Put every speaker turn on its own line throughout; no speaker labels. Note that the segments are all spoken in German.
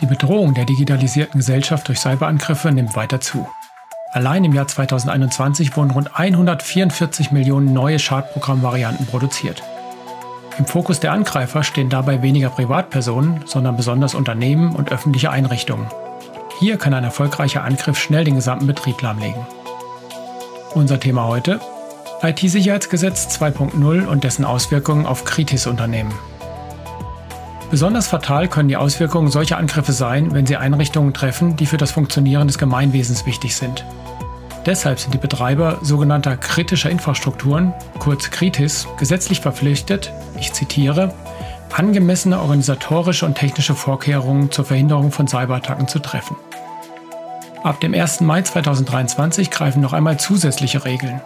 Die Bedrohung der digitalisierten Gesellschaft durch Cyberangriffe nimmt weiter zu. Allein im Jahr 2021 wurden rund 144 Millionen neue Schadprogrammvarianten produziert. Im Fokus der Angreifer stehen dabei weniger Privatpersonen, sondern besonders Unternehmen und öffentliche Einrichtungen. Hier kann ein erfolgreicher Angriff schnell den gesamten Betrieb lahmlegen. Unser Thema heute IT-Sicherheitsgesetz 2.0 und dessen Auswirkungen auf Kritis-Unternehmen. Besonders fatal können die Auswirkungen solcher Angriffe sein, wenn sie Einrichtungen treffen, die für das Funktionieren des Gemeinwesens wichtig sind. Deshalb sind die Betreiber sogenannter kritischer Infrastrukturen, kurz Kritis, gesetzlich verpflichtet, ich zitiere, angemessene organisatorische und technische Vorkehrungen zur Verhinderung von Cyberattacken zu treffen. Ab dem 1. Mai 2023 greifen noch einmal zusätzliche Regeln.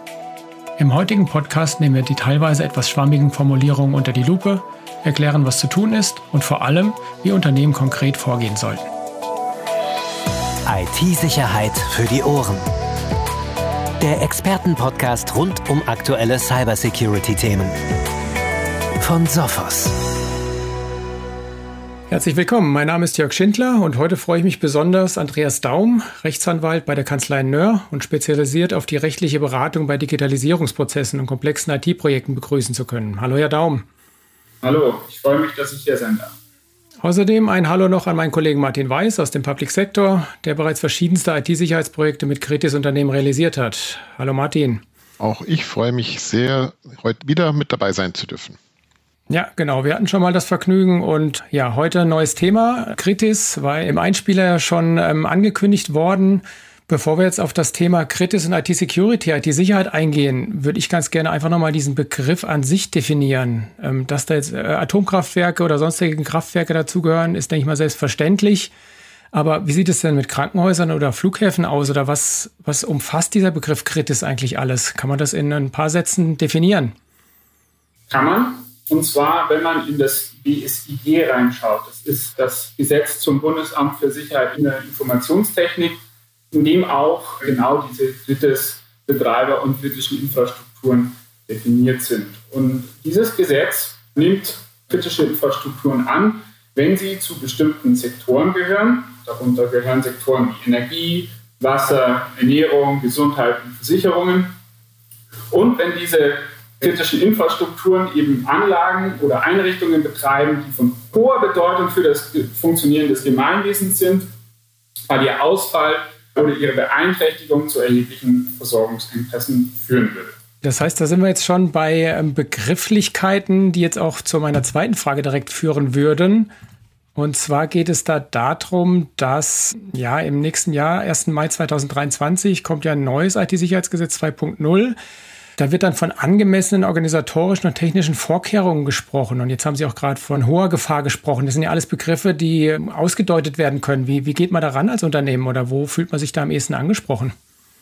Im heutigen Podcast nehmen wir die teilweise etwas schwammigen Formulierungen unter die Lupe, erklären, was zu tun ist und vor allem, wie Unternehmen konkret vorgehen sollten.
IT-Sicherheit für die Ohren. Der Expertenpodcast rund um aktuelle Cybersecurity-Themen. Von Sophos.
Herzlich willkommen, mein Name ist Jörg Schindler und heute freue ich mich besonders, Andreas Daum, Rechtsanwalt bei der Kanzlei Nöhr und spezialisiert auf die rechtliche Beratung bei Digitalisierungsprozessen und komplexen IT-Projekten begrüßen zu können. Hallo, Herr Daum.
Hallo, ich freue mich, dass ich hier sein darf.
Außerdem ein Hallo noch an meinen Kollegen Martin Weiß aus dem Public Sector, der bereits verschiedenste IT-Sicherheitsprojekte mit Kritis-Unternehmen realisiert hat. Hallo Martin.
Auch ich freue mich sehr, heute wieder mit dabei sein zu dürfen.
Ja, genau. Wir hatten schon mal das Vergnügen und ja, heute ein neues Thema. Kritis war im Einspieler ja schon ähm, angekündigt worden. Bevor wir jetzt auf das Thema Kritis und IT-Security, IT-Sicherheit eingehen, würde ich ganz gerne einfach nochmal diesen Begriff an sich definieren. Ähm, dass da jetzt äh, Atomkraftwerke oder sonstige Kraftwerke dazugehören, ist, denke ich mal, selbstverständlich. Aber wie sieht es denn mit Krankenhäusern oder Flughäfen aus? Oder was, was umfasst dieser Begriff Kritis eigentlich alles? Kann man das in ein paar Sätzen definieren?
Kann man. Und zwar, wenn man in das BSIG reinschaut. Das ist das Gesetz zum Bundesamt für Sicherheit in der Informationstechnik in dem auch genau diese Kritisbetreiber und kritischen Infrastrukturen definiert sind. Und dieses Gesetz nimmt kritische Infrastrukturen an, wenn sie zu bestimmten Sektoren gehören. Darunter gehören Sektoren wie Energie, Wasser, Ernährung, Gesundheit und Versicherungen. Und wenn diese kritischen Infrastrukturen eben Anlagen oder Einrichtungen betreiben, die von hoher Bedeutung für das Funktionieren des Gemeinwesens sind, weil ihr Ausfall oder ihre Beeinträchtigung zu erheblichen Versorgungsengpässen führen würde.
Das heißt, da sind wir jetzt schon bei ähm, Begrifflichkeiten, die jetzt auch zu meiner zweiten Frage direkt führen würden. Und zwar geht es da darum, dass ja im nächsten Jahr, 1. Mai 2023, kommt ja ein neues IT-Sicherheitsgesetz 2.0. Da wird dann von angemessenen organisatorischen und technischen Vorkehrungen gesprochen. Und jetzt haben Sie auch gerade von hoher Gefahr gesprochen. Das sind ja alles Begriffe, die ausgedeutet werden können. Wie, wie geht man daran als Unternehmen oder wo fühlt man sich da am ehesten angesprochen?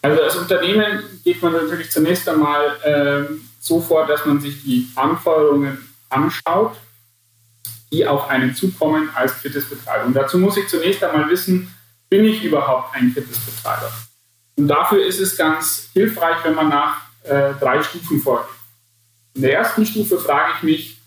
Also als Unternehmen geht man natürlich zunächst einmal äh, so vor, dass man sich die Anforderungen anschaut, die auf einen zukommen als Kritisbetreiber. Und dazu muss ich zunächst einmal wissen, bin ich überhaupt ein Kritisbetreiber? Und dafür ist es ganz hilfreich, wenn man nach äh, drei Stufen vorgeht. In der ersten Stufe frage ich mich,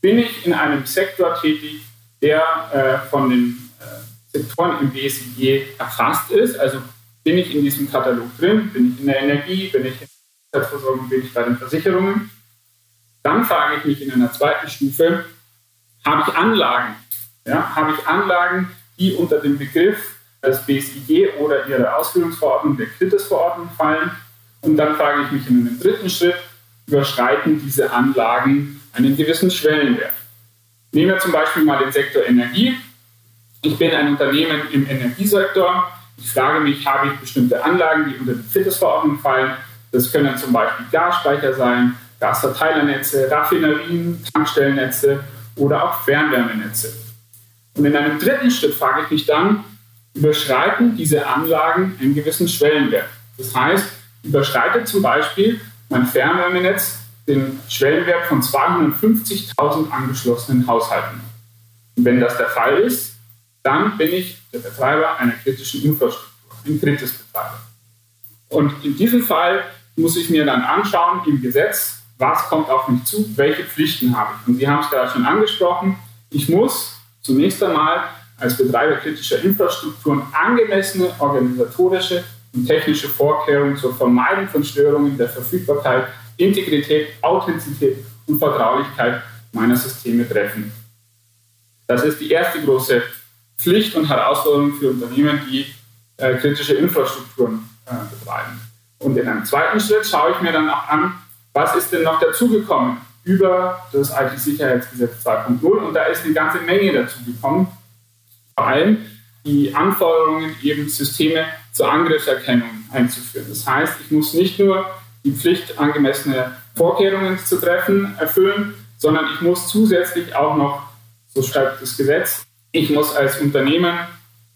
bin ich in einem Sektor tätig, der äh, von den äh, Sektoren im BSIG erfasst ist? Also bin ich in diesem Katalog drin? Bin ich in der Energie? Bin ich in der Versorgung? Bin ich bei den Versicherungen? Dann frage ich mich in einer zweiten Stufe, habe ich Anlagen? Ja, habe ich Anlagen, die unter den Begriff des BSIG oder ihre Ausführungsverordnung der Kritisverordnung fallen? Und dann frage ich mich in einem dritten Schritt, überschreiten diese Anlagen einen gewissen Schwellenwert? Nehmen wir zum Beispiel mal den Sektor Energie. Ich bin ein Unternehmen im Energiesektor. Ich frage mich, habe ich bestimmte Anlagen, die unter die FITES-Verordnung fallen? Das können zum Beispiel Gasspeicher sein, Gasverteilernetze, Raffinerien, Tankstellennetze oder auch Fernwärmenetze. Und in einem dritten Schritt frage ich mich dann, überschreiten diese Anlagen einen gewissen Schwellenwert? Das heißt, überschreitet zum Beispiel mein Fernwärmenetz den Schwellenwert von 250.000 angeschlossenen Haushalten. Und wenn das der Fall ist, dann bin ich der Betreiber einer kritischen Infrastruktur, ein Kritisbetreiber. Und in diesem Fall muss ich mir dann anschauen im Gesetz, was kommt auf mich zu, welche Pflichten habe ich. Und Sie haben es gerade schon angesprochen, ich muss zunächst einmal als Betreiber kritischer Infrastrukturen angemessene organisatorische und technische Vorkehrungen zur Vermeidung von Störungen der Verfügbarkeit, Integrität, Authentizität und Vertraulichkeit meiner Systeme treffen. Das ist die erste große Pflicht und Herausforderung für Unternehmen, die äh, kritische Infrastrukturen äh, betreiben. Und in einem zweiten Schritt schaue ich mir dann auch an, was ist denn noch dazugekommen über das IT-Sicherheitsgesetz 2.0 und da ist eine ganze Menge dazugekommen. Vor allem die Anforderungen, eben Systeme zur Angriffserkennung einzuführen. Das heißt, ich muss nicht nur die Pflicht, angemessene Vorkehrungen zu treffen, erfüllen, sondern ich muss zusätzlich auch noch, so schreibt das Gesetz, ich muss als Unternehmen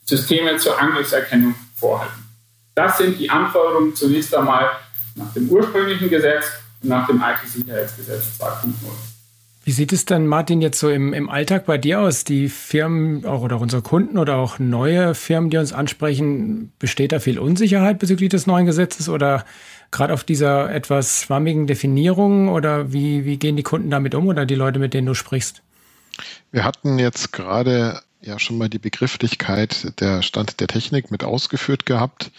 Systeme zur Angriffserkennung vorhalten. Das sind die Anforderungen zunächst einmal nach dem ursprünglichen Gesetz und nach dem IT-Sicherheitsgesetz 2.0.
Wie sieht es denn, Martin, jetzt so im, im Alltag bei dir aus? Die Firmen auch, oder unsere Kunden oder auch neue Firmen, die uns ansprechen, besteht da viel Unsicherheit bezüglich des neuen Gesetzes oder gerade auf dieser etwas schwammigen Definierung oder wie, wie gehen die Kunden damit um oder die Leute, mit denen du sprichst?
Wir hatten jetzt gerade ja schon mal die Begrifflichkeit der Stand der Technik mit ausgeführt gehabt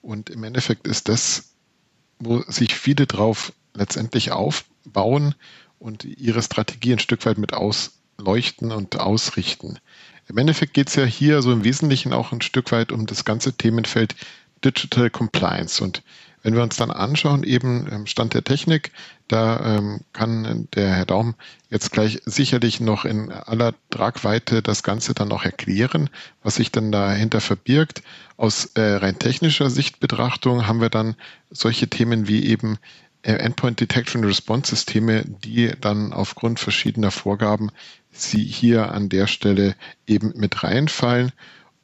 und im Endeffekt ist das, wo sich viele drauf letztendlich aufbauen und ihre Strategie ein Stück weit mit ausleuchten und ausrichten. Im Endeffekt geht es ja hier so im Wesentlichen auch ein Stück weit um das ganze Themenfeld Digital Compliance. Und wenn wir uns dann anschauen, eben Stand der Technik, da ähm, kann der Herr Daum jetzt gleich sicherlich noch in aller Tragweite das Ganze dann noch erklären, was sich dann dahinter verbirgt. Aus äh, rein technischer Sichtbetrachtung haben wir dann solche Themen wie eben Endpoint Detection Response Systeme, die dann aufgrund verschiedener Vorgaben sie hier an der Stelle eben mit reinfallen.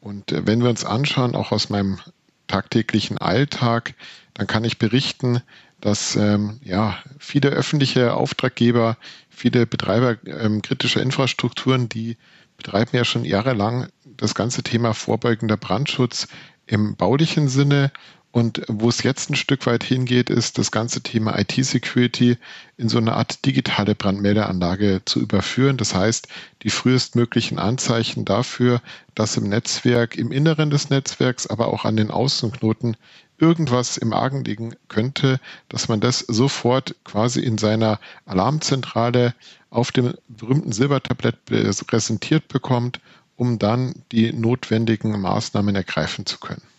Und äh, wenn wir uns anschauen, auch aus meinem tagtäglichen Alltag, dann kann ich berichten, dass ähm, ja, viele öffentliche Auftraggeber, viele Betreiber ähm, kritischer Infrastrukturen, die betreiben ja schon jahrelang das ganze Thema vorbeugender Brandschutz im baulichen Sinne und wo es jetzt ein Stück weit hingeht, ist das ganze Thema IT-Security in so eine Art digitale Brandmeldeanlage zu überführen. Das heißt, die frühestmöglichen Anzeichen dafür, dass im Netzwerk, im Inneren des Netzwerks, aber auch an den Außenknoten irgendwas im Argen liegen könnte, dass man das sofort quasi in seiner Alarmzentrale auf dem berühmten Silbertablett präsentiert bekommt, um dann die notwendigen Maßnahmen ergreifen zu können.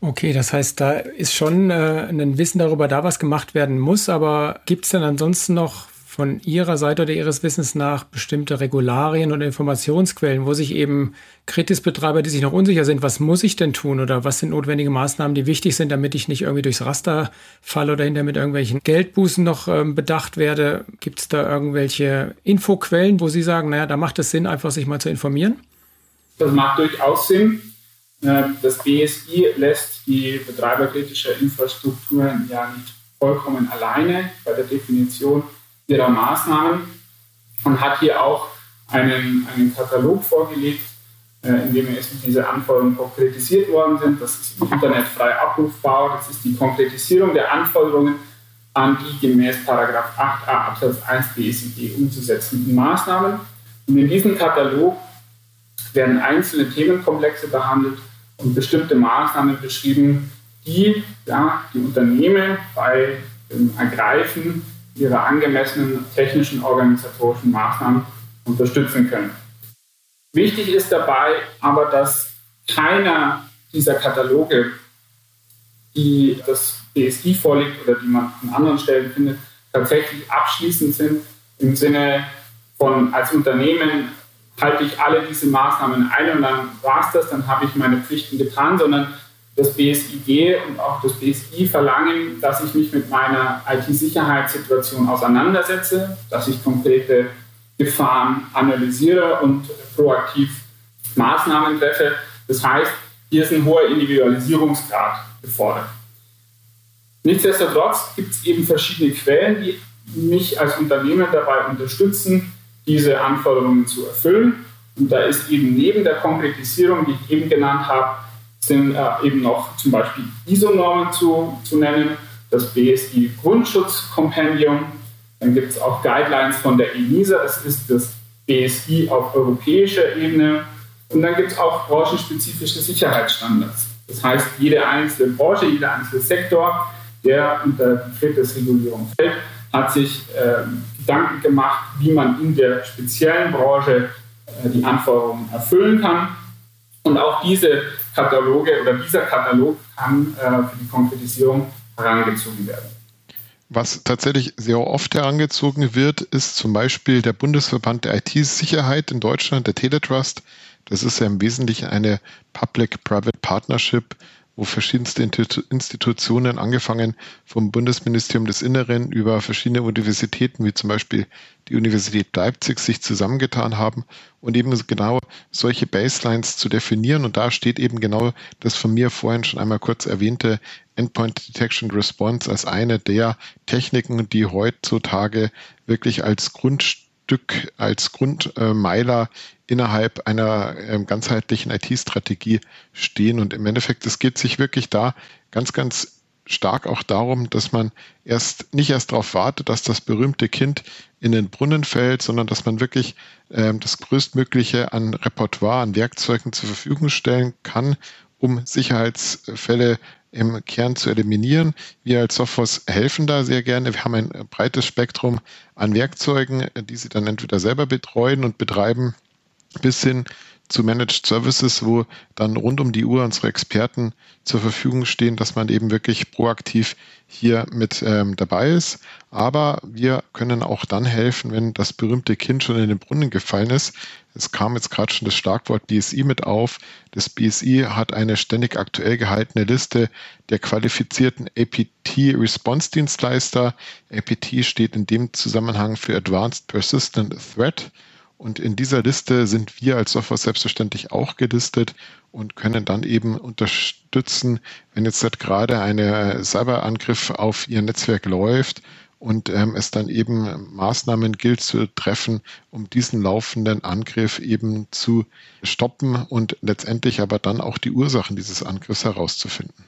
Okay, das heißt, da ist schon äh, ein Wissen darüber da, was gemacht werden muss, aber gibt es denn ansonsten noch von Ihrer Seite oder Ihres Wissens nach bestimmte Regularien oder Informationsquellen, wo sich eben Kritisbetreiber, die sich noch unsicher sind, was muss ich denn tun oder was sind notwendige Maßnahmen, die wichtig sind, damit ich nicht irgendwie durchs Raster falle oder hinter mit irgendwelchen Geldbußen noch ähm, bedacht werde? Gibt es da irgendwelche Infoquellen, wo Sie sagen, naja, da macht es Sinn, einfach sich mal zu informieren?
Das macht durchaus Sinn. Das BSI lässt die Betreiber kritischer Infrastrukturen ja nicht vollkommen alleine bei der Definition ihrer Maßnahmen und hat hier auch einen, einen Katalog vorgelegt, äh, in dem diese Anforderungen konkretisiert worden sind. Das ist im Internet frei abrufbar. Das ist die Konkretisierung der Anforderungen an die gemäß 8a Absatz 1 BSIG umzusetzenden Maßnahmen. Und in diesem Katalog werden einzelne Themenkomplexe behandelt, und bestimmte Maßnahmen beschrieben, die ja, die Unternehmen bei dem Ergreifen ihrer angemessenen technischen organisatorischen Maßnahmen unterstützen können. Wichtig ist dabei aber, dass keiner dieser Kataloge, die das BSI vorliegt oder die man an anderen Stellen findet, tatsächlich abschließend sind im Sinne von als Unternehmen halte ich alle diese Maßnahmen ein und dann war es das, dann habe ich meine Pflichten getan, sondern das BSIG und auch das BSI verlangen, dass ich mich mit meiner IT-Sicherheitssituation auseinandersetze, dass ich konkrete Gefahren analysiere und proaktiv Maßnahmen treffe. Das heißt, hier ist ein hoher Individualisierungsgrad gefordert. Nichtsdestotrotz gibt es eben verschiedene Quellen, die mich als Unternehmen dabei unterstützen, diese Anforderungen zu erfüllen. Und da ist eben neben der Konkretisierung, die ich eben genannt habe, sind äh, eben noch zum Beispiel ISO-Normen zu, zu nennen, das BSI Grundschutzkompendium. Dann gibt es auch Guidelines von der ENISA, das ist das BSI auf europäischer Ebene. Und dann gibt es auch branchenspezifische Sicherheitsstandards. Das heißt, jede einzelne Branche, jeder einzelne Sektor, der unter die Kritisregulierung fällt, hat sich äh, Gedanken gemacht, wie man in der speziellen Branche äh, die Anforderungen erfüllen kann. Und auch diese Kataloge oder dieser Katalog kann äh, für die Konkretisierung herangezogen werden.
Was tatsächlich sehr oft herangezogen wird, ist zum Beispiel der Bundesverband der IT-Sicherheit in Deutschland, der Teletrust. Das ist ja im Wesentlichen eine Public-Private Partnership wo verschiedenste Institutionen, angefangen vom Bundesministerium des Inneren über verschiedene Universitäten, wie zum Beispiel die Universität Leipzig, sich zusammengetan haben und eben genau solche Baselines zu definieren. Und da steht eben genau das von mir vorhin schon einmal kurz erwähnte Endpoint Detection Response als eine der Techniken, die heutzutage wirklich als Grundstück, als Grundmeiler innerhalb einer äh, ganzheitlichen IT-Strategie stehen. Und im Endeffekt, es geht sich wirklich da ganz, ganz stark auch darum, dass man erst nicht erst darauf wartet, dass das berühmte Kind in den Brunnen fällt, sondern dass man wirklich äh, das größtmögliche an Repertoire, an Werkzeugen zur Verfügung stellen kann, um Sicherheitsfälle im Kern zu eliminieren. Wir als Sophos helfen da sehr gerne. Wir haben ein breites Spektrum an Werkzeugen, die Sie dann entweder selber betreuen und betreiben bis hin zu Managed Services, wo dann rund um die Uhr unsere Experten zur Verfügung stehen, dass man eben wirklich proaktiv hier mit ähm, dabei ist. Aber wir können auch dann helfen, wenn das berühmte Kind schon in den Brunnen gefallen ist. Es kam jetzt gerade schon das Schlagwort BSI mit auf. Das BSI hat eine ständig aktuell gehaltene Liste der qualifizierten APT-Response-Dienstleister. APT steht in dem Zusammenhang für Advanced Persistent Threat. Und in dieser Liste sind wir als Software selbstverständlich auch gelistet und können dann eben unterstützen, wenn jetzt gerade ein Cyberangriff auf Ihr Netzwerk läuft und ähm, es dann eben Maßnahmen gilt zu treffen, um diesen laufenden Angriff eben zu stoppen und letztendlich aber dann auch die Ursachen dieses Angriffs herauszufinden.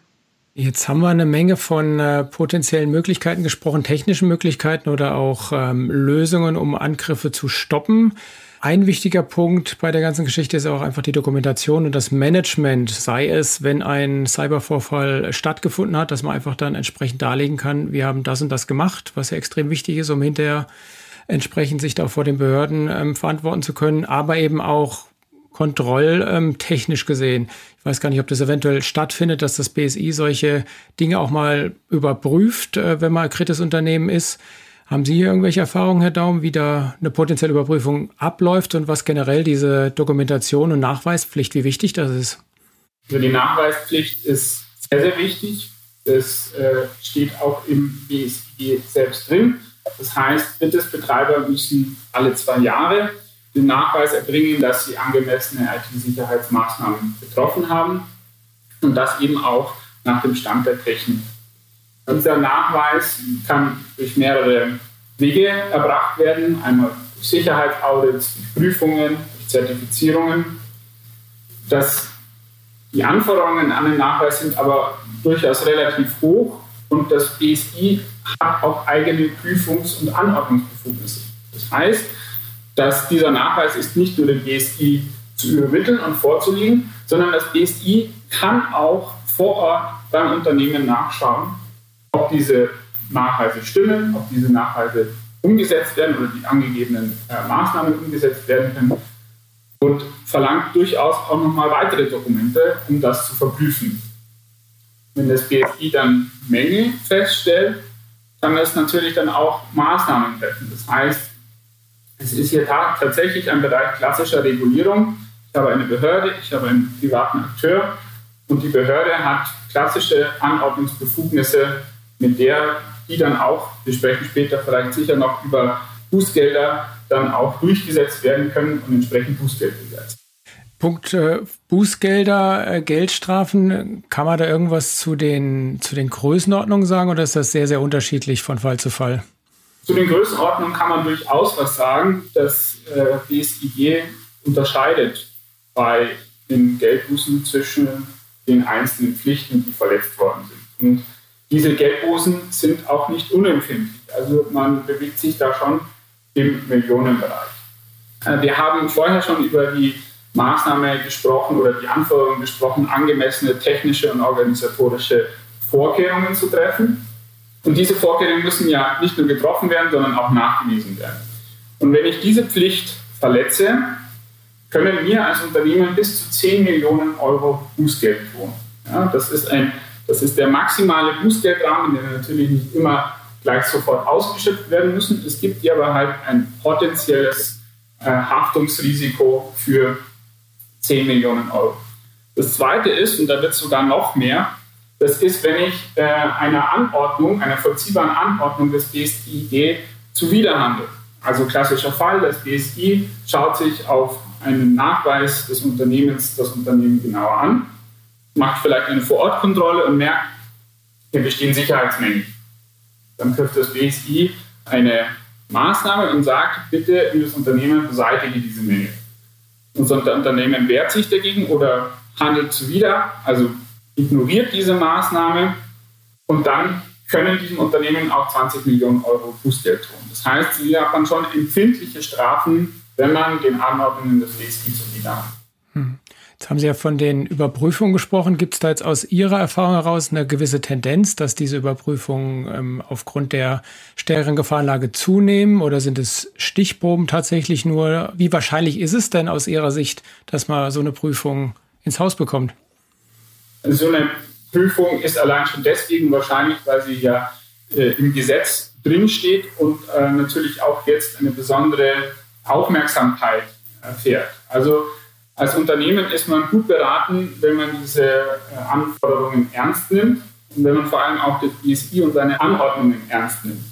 Jetzt haben wir eine Menge von äh, potenziellen Möglichkeiten gesprochen, technischen Möglichkeiten oder auch ähm, Lösungen, um Angriffe zu stoppen. Ein wichtiger Punkt bei der ganzen Geschichte ist auch einfach die Dokumentation und das Management, sei es, wenn ein Cybervorfall stattgefunden hat, dass man einfach dann entsprechend darlegen kann, wir haben das und das gemacht, was ja extrem wichtig ist, um hinterher entsprechend sich da vor den Behörden ähm, verantworten zu können, aber eben auch kontrolltechnisch gesehen. Ich weiß gar nicht, ob das eventuell stattfindet, dass das BSI solche Dinge auch mal überprüft, äh, wenn man ein kritisches Unternehmen ist. Haben Sie hier irgendwelche Erfahrungen, Herr Daum, wie da eine potenzielle Überprüfung abläuft und was generell diese Dokumentation und Nachweispflicht, wie wichtig das ist?
Also die Nachweispflicht ist sehr, sehr wichtig. Das äh, steht auch im BSI selbst drin. Das heißt, Businessbetreiber müssen alle zwei Jahre den Nachweis erbringen, dass sie angemessene IT-Sicherheitsmaßnahmen getroffen haben und das eben auch nach dem Stand der Technik. Dieser Nachweis kann durch mehrere Wege erbracht werden, einmal durch Sicherheitsaudits, durch Prüfungen, durch Zertifizierungen. Das, die Anforderungen an den Nachweis sind aber durchaus relativ hoch und das BSI hat auch eigene Prüfungs- und Anordnungsbefugnisse. Das heißt, dass dieser Nachweis ist nicht nur dem BSI zu übermitteln und vorzulegen, sondern das BSI kann auch vor Ort beim Unternehmen nachschauen, ob diese Nachweise stimmen, ob diese Nachweise umgesetzt werden oder die angegebenen äh, Maßnahmen umgesetzt werden können und verlangt durchaus auch nochmal weitere Dokumente, um das zu verprüfen. Wenn das BSI dann Mängel feststellt, kann es natürlich dann auch Maßnahmen treffen. Das heißt, es ist hier tatsächlich ein Bereich klassischer Regulierung. Ich habe eine Behörde, ich habe einen privaten Akteur und die Behörde hat klassische Anordnungsbefugnisse, mit der die dann auch, wir sprechen später vielleicht sicher noch über Bußgelder, dann auch durchgesetzt werden können und entsprechend Bußgeld besetzt.
Punkt äh, Bußgelder, äh, Geldstrafen, kann man da irgendwas zu den, zu den Größenordnungen sagen oder ist das sehr, sehr unterschiedlich von Fall zu Fall?
Zu den Größenordnungen kann man durchaus was sagen. Das äh, BSIG unterscheidet bei den Geldbußen zwischen den einzelnen Pflichten, die verletzt worden sind. Und diese Geldbußen sind auch nicht unempfindlich. Also man bewegt sich da schon im Millionenbereich. Äh, wir haben vorher schon über die Maßnahme gesprochen oder die Anforderungen gesprochen, angemessene technische und organisatorische Vorkehrungen zu treffen. Und diese Vorkehrungen müssen ja nicht nur getroffen werden, sondern auch nachgewiesen werden. Und wenn ich diese Pflicht verletze, können wir als Unternehmen bis zu 10 Millionen Euro Bußgeld tun. Ja, das, ist ein, das ist der maximale Bußgeldrahmen, der natürlich nicht immer gleich sofort ausgeschöpft werden müssen. Es gibt hier aber halt ein potenzielles äh, Haftungsrisiko für 10 Millionen Euro. Das zweite ist, und da wird es sogar noch mehr, das ist, wenn ich äh, einer Anordnung, einer vollziehbaren Anordnung des BSI zuwiderhandle. Also klassischer Fall, das BSI schaut sich auf einen Nachweis des Unternehmens das Unternehmen genauer an, macht vielleicht eine Vorortkontrolle und merkt, hier bestehen Sicherheitsmängel. Dann trifft das BSI eine Maßnahme und sagt, bitte, das Unternehmen beseitige diese Mängel. Unser Unternehmen wehrt sich dagegen oder handelt zuwider, also ignoriert diese Maßnahme und dann können diesem Unternehmen auch 20 Millionen Euro Bußgeld tun. Das heißt, sie haben schon empfindliche Strafen, wenn man den Anordnungen des BSI zuwiderhandelt.
Hm. Jetzt haben Sie ja von den Überprüfungen gesprochen. Gibt es da jetzt aus Ihrer Erfahrung heraus eine gewisse Tendenz, dass diese Überprüfungen ähm, aufgrund der stärkeren Gefahrenlage zunehmen oder sind es Stichproben tatsächlich nur? Wie wahrscheinlich ist es denn aus Ihrer Sicht, dass man so eine Prüfung ins Haus bekommt?
So eine Prüfung ist allein schon deswegen wahrscheinlich, weil sie ja äh, im Gesetz drinsteht und äh, natürlich auch jetzt eine besondere Aufmerksamkeit erfährt. Also als Unternehmen ist man gut beraten, wenn man diese äh, Anforderungen ernst nimmt und wenn man vor allem auch das BSI und seine Anordnungen ernst nimmt.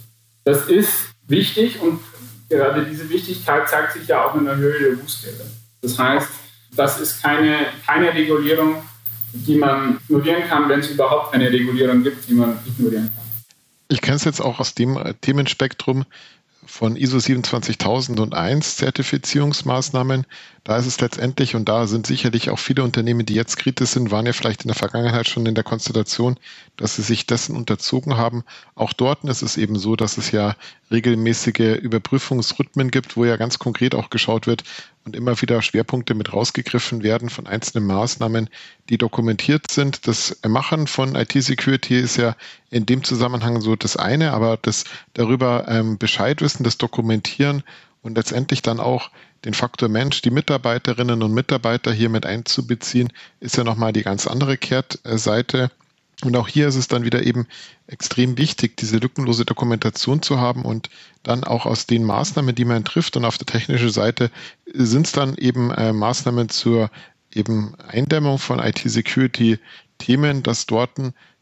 Das ist wichtig und gerade diese Wichtigkeit zeigt sich ja auch in der Höhe der Bußgelder. Das heißt, das ist keine, keine Regulierung, die man ignorieren kann, wenn es überhaupt eine Regulierung gibt, die man ignorieren kann.
Ich kenne es jetzt auch aus dem Themenspektrum, von ISO 27001 Zertifizierungsmaßnahmen. Da ist es letztendlich, und da sind sicherlich auch viele Unternehmen, die jetzt kritisch sind, waren ja vielleicht in der Vergangenheit schon in der Konstellation, dass sie sich dessen unterzogen haben. Auch dort ist es eben so, dass es ja regelmäßige Überprüfungsrhythmen gibt, wo ja ganz konkret auch geschaut wird und immer wieder Schwerpunkte mit rausgegriffen werden von einzelnen Maßnahmen, die dokumentiert sind. Das Machen von IT-Security ist ja in dem Zusammenhang so das eine, aber das darüber ähm, Bescheid wissen, das Dokumentieren und letztendlich dann auch den Faktor Mensch, die Mitarbeiterinnen und Mitarbeiter hier mit einzubeziehen, ist ja nochmal die ganz andere Kehrtseite. Und auch hier ist es dann wieder eben extrem wichtig, diese lückenlose Dokumentation zu haben und dann auch aus den Maßnahmen, die man trifft und auf der technischen Seite sind es dann eben äh, Maßnahmen zur eben Eindämmung von IT-Security-Themen, dass dort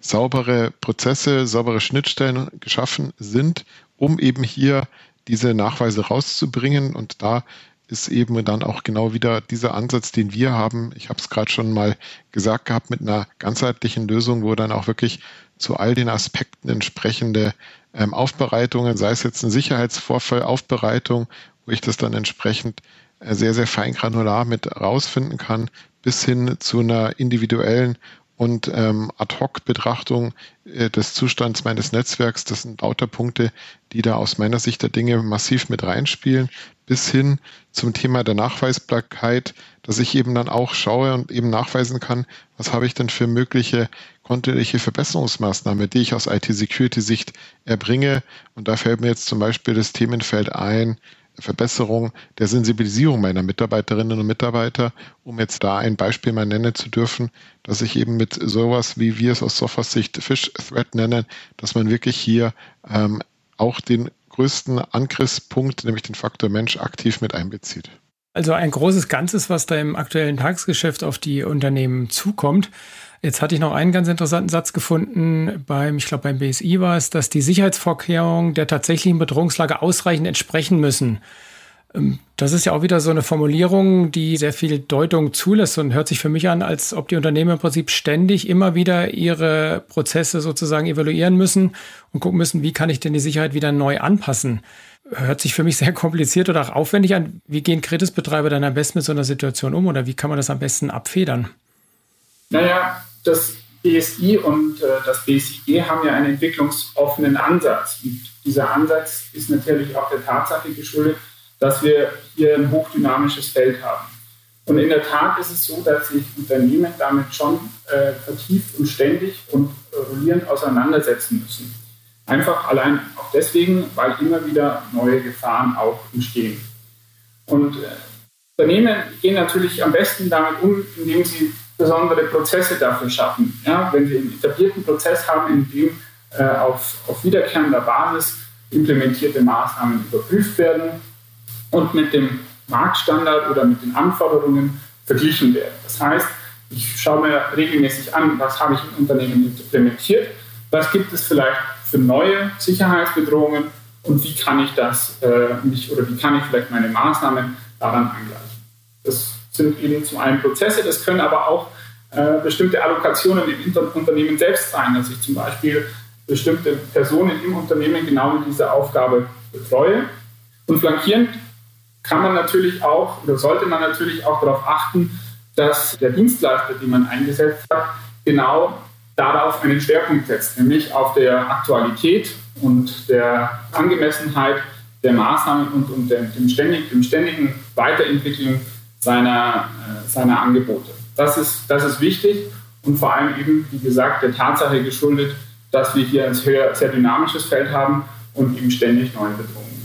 saubere Prozesse, saubere Schnittstellen geschaffen sind, um eben hier diese Nachweise rauszubringen. Und da ist eben dann auch genau wieder dieser Ansatz, den wir haben. Ich habe es gerade schon mal gesagt gehabt, mit einer ganzheitlichen Lösung, wo dann auch wirklich zu all den Aspekten entsprechende ähm, Aufbereitungen, sei es jetzt ein Sicherheitsvorfall, Aufbereitung, wo ich das dann entsprechend äh, sehr, sehr fein granular mit rausfinden kann, bis hin zu einer individuellen und ähm, Ad-Hoc-Betrachtung äh, des Zustands meines Netzwerks. Das sind lauter Punkte, die da aus meiner Sicht der Dinge massiv mit reinspielen, bis hin zum Thema der Nachweisbarkeit, dass ich eben dann auch schaue und eben nachweisen kann, was habe ich denn für mögliche kontinuierliche Verbesserungsmaßnahmen, die ich aus IT-Security-Sicht erbringe. Und da fällt mir jetzt zum Beispiel das Themenfeld ein, Verbesserung der Sensibilisierung meiner Mitarbeiterinnen und Mitarbeiter, um jetzt da ein Beispiel mal nennen zu dürfen, dass ich eben mit sowas, wie wir es aus Sophos Sicht Fish Threat nennen, dass man wirklich hier ähm, auch den größten Angriffspunkt, nämlich den Faktor Mensch, aktiv mit einbezieht.
Also ein großes Ganzes, was da im aktuellen Tagesgeschäft auf die Unternehmen zukommt. Jetzt hatte ich noch einen ganz interessanten Satz gefunden beim, ich glaube beim BSI war es, dass die Sicherheitsvorkehrungen der tatsächlichen Bedrohungslage ausreichend entsprechen müssen. Ähm, das ist ja auch wieder so eine Formulierung, die sehr viel Deutung zulässt und hört sich für mich an, als ob die Unternehmen im Prinzip ständig immer wieder ihre Prozesse sozusagen evaluieren müssen und gucken müssen, wie kann ich denn die Sicherheit wieder neu anpassen. Hört sich für mich sehr kompliziert oder auch aufwendig an. Wie gehen Kritisbetreiber dann am besten mit so einer Situation um oder wie kann man das am besten abfedern?
Naja, das BSI und äh, das BSIG haben ja einen entwicklungsoffenen Ansatz. Und dieser Ansatz ist natürlich auch der Tatsache geschuldet, dass wir hier ein hochdynamisches Feld haben. Und in der Tat ist es so, dass sich Unternehmen damit schon äh, vertieft und ständig und rollierend auseinandersetzen müssen. Einfach allein auch deswegen, weil immer wieder neue Gefahren auch entstehen. Und äh, Unternehmen gehen natürlich am besten damit um, indem sie besondere Prozesse dafür schaffen. Ja, wenn sie einen etablierten Prozess haben, in dem äh, auf, auf wiederkehrender Basis implementierte Maßnahmen überprüft werden und mit dem Marktstandard oder mit den Anforderungen verglichen werden. Das heißt, ich schaue mir regelmäßig an, was habe ich im Unternehmen implementiert, was gibt es vielleicht für neue Sicherheitsbedrohungen und wie kann ich das äh, mich oder wie kann ich vielleicht meine Maßnahmen daran angleichen. Das sind eben zum einen Prozesse, das können aber auch äh, bestimmte Allokationen im Unternehmen selbst sein, dass ich zum Beispiel bestimmte Personen im Unternehmen genau mit dieser Aufgabe betreue. Und flankierend kann man natürlich auch oder sollte man natürlich auch darauf achten, dass der Dienstleister, den man eingesetzt hat, genau darauf einen Schwerpunkt setzt, nämlich auf der Aktualität und der Angemessenheit der Maßnahmen und, und dem, dem, ständig, dem ständigen Weiterentwickeln seiner, äh, seiner Angebote. Das ist, das ist wichtig und vor allem eben, wie gesagt, der Tatsache geschuldet, dass wir hier ein sehr, sehr dynamisches Feld haben und eben ständig neue Bedrohungen.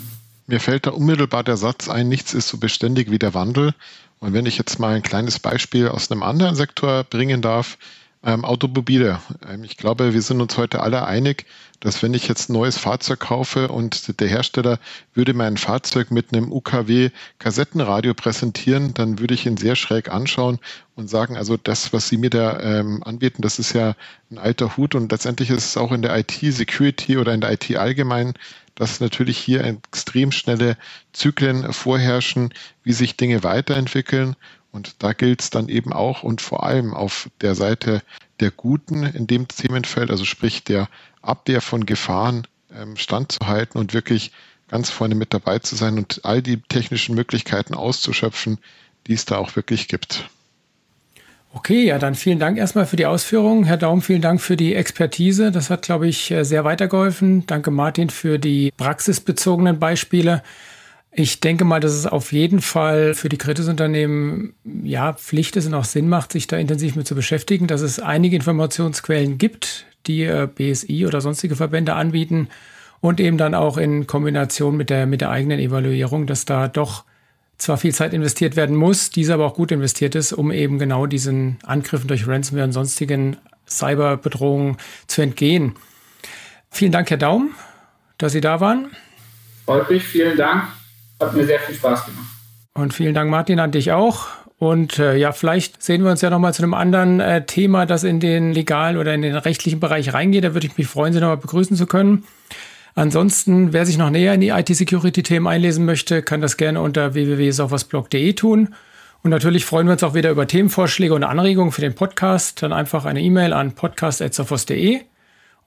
Mir fällt da unmittelbar der Satz ein, nichts ist so beständig wie der Wandel. Und wenn ich jetzt mal ein kleines Beispiel aus einem anderen Sektor bringen darf, ähm, Automobile. Ähm, ich glaube, wir sind uns heute alle einig, dass wenn ich jetzt ein neues Fahrzeug kaufe und der Hersteller würde mein Fahrzeug mit einem UKW-Kassettenradio präsentieren, dann würde ich ihn sehr schräg anschauen und sagen, also das, was Sie mir da ähm, anbieten, das ist ja ein alter Hut und letztendlich ist es auch in der IT-Security oder in der IT allgemein, dass natürlich hier extrem schnelle Zyklen vorherrschen, wie sich Dinge weiterentwickeln und da gilt es dann eben auch und vor allem auf der Seite der Guten in dem Themenfeld, also sprich der Abwehr von Gefahren ähm, standzuhalten und wirklich ganz vorne mit dabei zu sein und all die technischen Möglichkeiten auszuschöpfen, die es da auch wirklich gibt.
Okay, ja, dann vielen Dank erstmal für die Ausführungen. Herr Daum, vielen Dank für die Expertise. Das hat, glaube ich, äh, sehr weitergeholfen. Danke, Martin, für die praxisbezogenen Beispiele. Ich denke mal, dass es auf jeden Fall für die Kritisunternehmen ja Pflicht ist und auch Sinn macht, sich da intensiv mit zu beschäftigen, dass es einige Informationsquellen gibt, die äh, BSI oder sonstige Verbände anbieten und eben dann auch in Kombination mit der, mit der eigenen Evaluierung, dass da doch zwar viel Zeit investiert werden muss, diese aber auch gut investiert ist, um eben genau diesen Angriffen durch Ransomware und sonstigen Cyberbedrohungen zu entgehen. Vielen Dank, Herr Daum, dass Sie da waren.
Mich, vielen Dank. Hat mir sehr viel Spaß gemacht.
Und vielen Dank, Martin, an dich auch. Und äh, ja, vielleicht sehen wir uns ja nochmal zu einem anderen äh, Thema, das in den legalen oder in den rechtlichen Bereich reingeht. Da würde ich mich freuen, Sie nochmal begrüßen zu können. Ansonsten, wer sich noch näher in die IT-Security-Themen einlesen möchte, kann das gerne unter www.softwaresblog.de tun. Und natürlich freuen wir uns auch wieder über Themenvorschläge und Anregungen für den Podcast. Dann einfach eine E-Mail an podcast.sophos.de.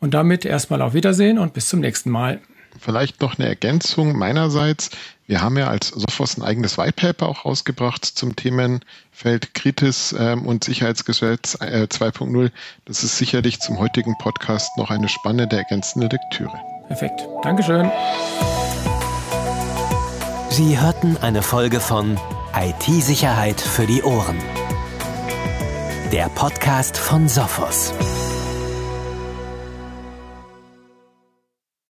Und damit erstmal auf Wiedersehen und bis zum nächsten Mal.
Vielleicht noch eine Ergänzung meinerseits. Wir haben ja als Sophos ein eigenes White Paper auch rausgebracht zum Themenfeld Kritis ähm, und Sicherheitsgesetz äh, 2.0. Das ist sicherlich zum heutigen Podcast noch eine spannende ergänzende Lektüre.
Perfekt. Dankeschön.
Sie hörten eine Folge von IT-Sicherheit für die Ohren. Der Podcast von Sophos.